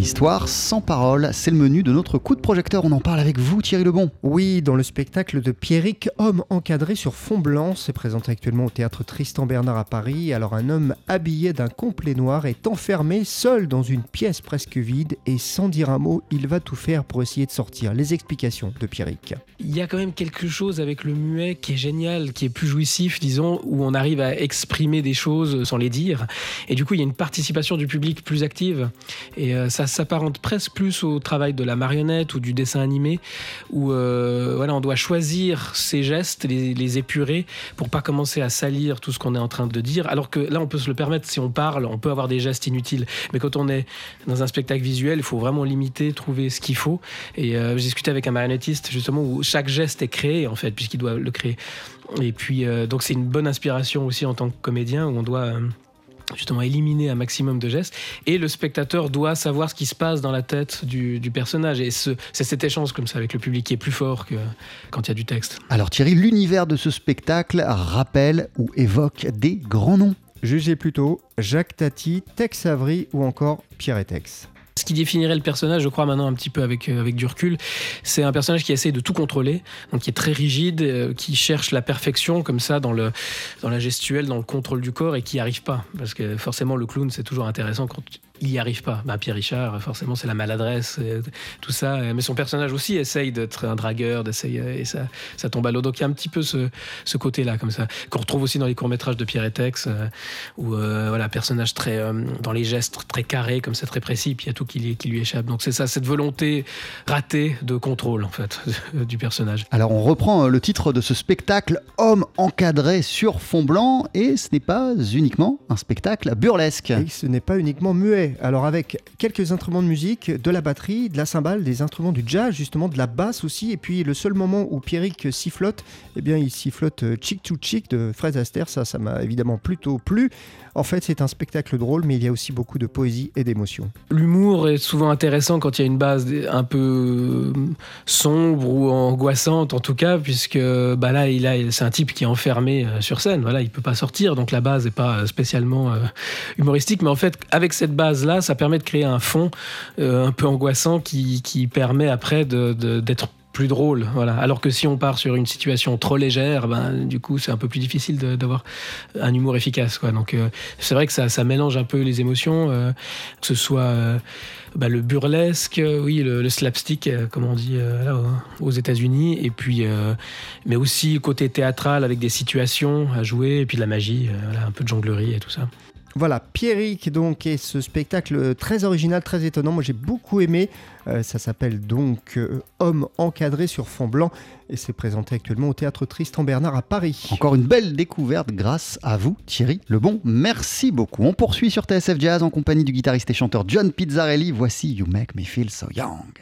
histoire sans parole, c'est le menu de notre coup de projecteur. On en parle avec vous, Thierry Lebon. Oui, dans le spectacle de Pierrick, Homme encadré sur fond blanc, c'est présenté actuellement au théâtre Tristan Bernard à Paris. Alors, un homme habillé d'un complet noir est enfermé seul dans une pièce presque vide et sans dire un mot, il va tout faire pour essayer de sortir. Les explications de Pierrick. Il y a quand même quelque chose avec le muet qui est génial, qui est plus jouissif, disons, où on arrive à exprimer des choses sans les dire. Et du coup, il y a une participation du public plus active. Et euh, ça s'apparente presque plus au travail de la marionnette ou du dessin animé, où euh, voilà, on doit choisir ses gestes, les, les, épurer, pour pas commencer à salir tout ce qu'on est en train de dire. Alors que là, on peut se le permettre, si on parle, on peut avoir des gestes inutiles. Mais quand on est dans un spectacle visuel, il faut vraiment limiter, trouver ce qu'il faut. Et euh, j'ai discuté avec un marionnettiste, justement, où chaque geste est créé, en fait, puisqu'il doit le créer. Et puis, euh, donc c'est une bonne inspiration aussi en tant que comédien, où on doit... Justement éliminer un maximum de gestes et le spectateur doit savoir ce qui se passe dans la tête du, du personnage et c'est cet échange comme ça avec le public qui est plus fort que quand il y a du texte. Alors Thierry, l'univers de ce spectacle rappelle ou évoque des grands noms. Jugez plutôt Jacques Tati, Tex Avery ou encore Pierre et Tex. Ce qui définirait le personnage, je crois maintenant un petit peu avec, euh, avec du recul, c'est un personnage qui essaie de tout contrôler, donc qui est très rigide, euh, qui cherche la perfection comme ça dans, le, dans la gestuelle, dans le contrôle du corps et qui n'y arrive pas. Parce que forcément, le clown, c'est toujours intéressant quand il n'y arrive pas. Bah, Pierre Richard, forcément, c'est la maladresse, tout ça. Mais son personnage aussi essaye d'être un dragueur, d'essayer, et ça, ça tombe à l'eau. Donc il y a un petit peu ce, ce côté-là, comme ça, qu'on retrouve aussi dans les courts-métrages de Pierre et Tex, euh, où euh, voilà, personnage très, euh, dans les gestes très carrés, comme ça, très précis, puis il y a tout qui, qui lui échappe. Donc c'est ça, cette volonté ratée de contrôle, en fait, du personnage. Alors on reprend le titre de ce spectacle, Homme encadré sur fond blanc, et ce n'est pas uniquement un spectacle burlesque. Et ce n'est pas uniquement muet. Alors avec quelques instruments de musique, de la batterie, de la cymbale, des instruments du jazz, justement de la basse aussi, et puis le seul moment où Pierrick sifflote, eh bien il sifflote Chick to Chick de Fred Astaire, ça ça m'a évidemment plutôt plu. En fait c'est un spectacle drôle, mais il y a aussi beaucoup de poésie et d'émotion. L'humour est souvent intéressant quand il y a une base un peu sombre ou angoissante en tout cas, puisque bah là c'est un type qui est enfermé sur scène, voilà, il peut pas sortir, donc la base n'est pas spécialement humoristique, mais en fait avec cette base là, ça permet de créer un fond euh, un peu angoissant qui, permet après d'être plus drôle. Voilà. Alors que si on part sur une situation trop légère, ben, du coup, c'est un peu plus difficile d'avoir un humour efficace. Donc, euh, c'est vrai que ça, mélange un peu les émotions, euh, que ce soit bah, le burlesque, oui, le, slapstick, comme on dit aux États-Unis, et puis, mais aussi côté théâtral avec des situations à jouer, et puis de la magie, un peu de jonglerie et tout ça. Voilà, Pierrick donc et ce spectacle très original, très étonnant. Moi j'ai beaucoup aimé. Euh, ça s'appelle donc euh, Homme encadré sur fond blanc et c'est présenté actuellement au théâtre Tristan Bernard à Paris. Encore une belle découverte grâce à vous Thierry Lebon. Merci beaucoup. On poursuit sur TSF Jazz en compagnie du guitariste et chanteur John Pizzarelli. Voici You Make Me Feel So Young.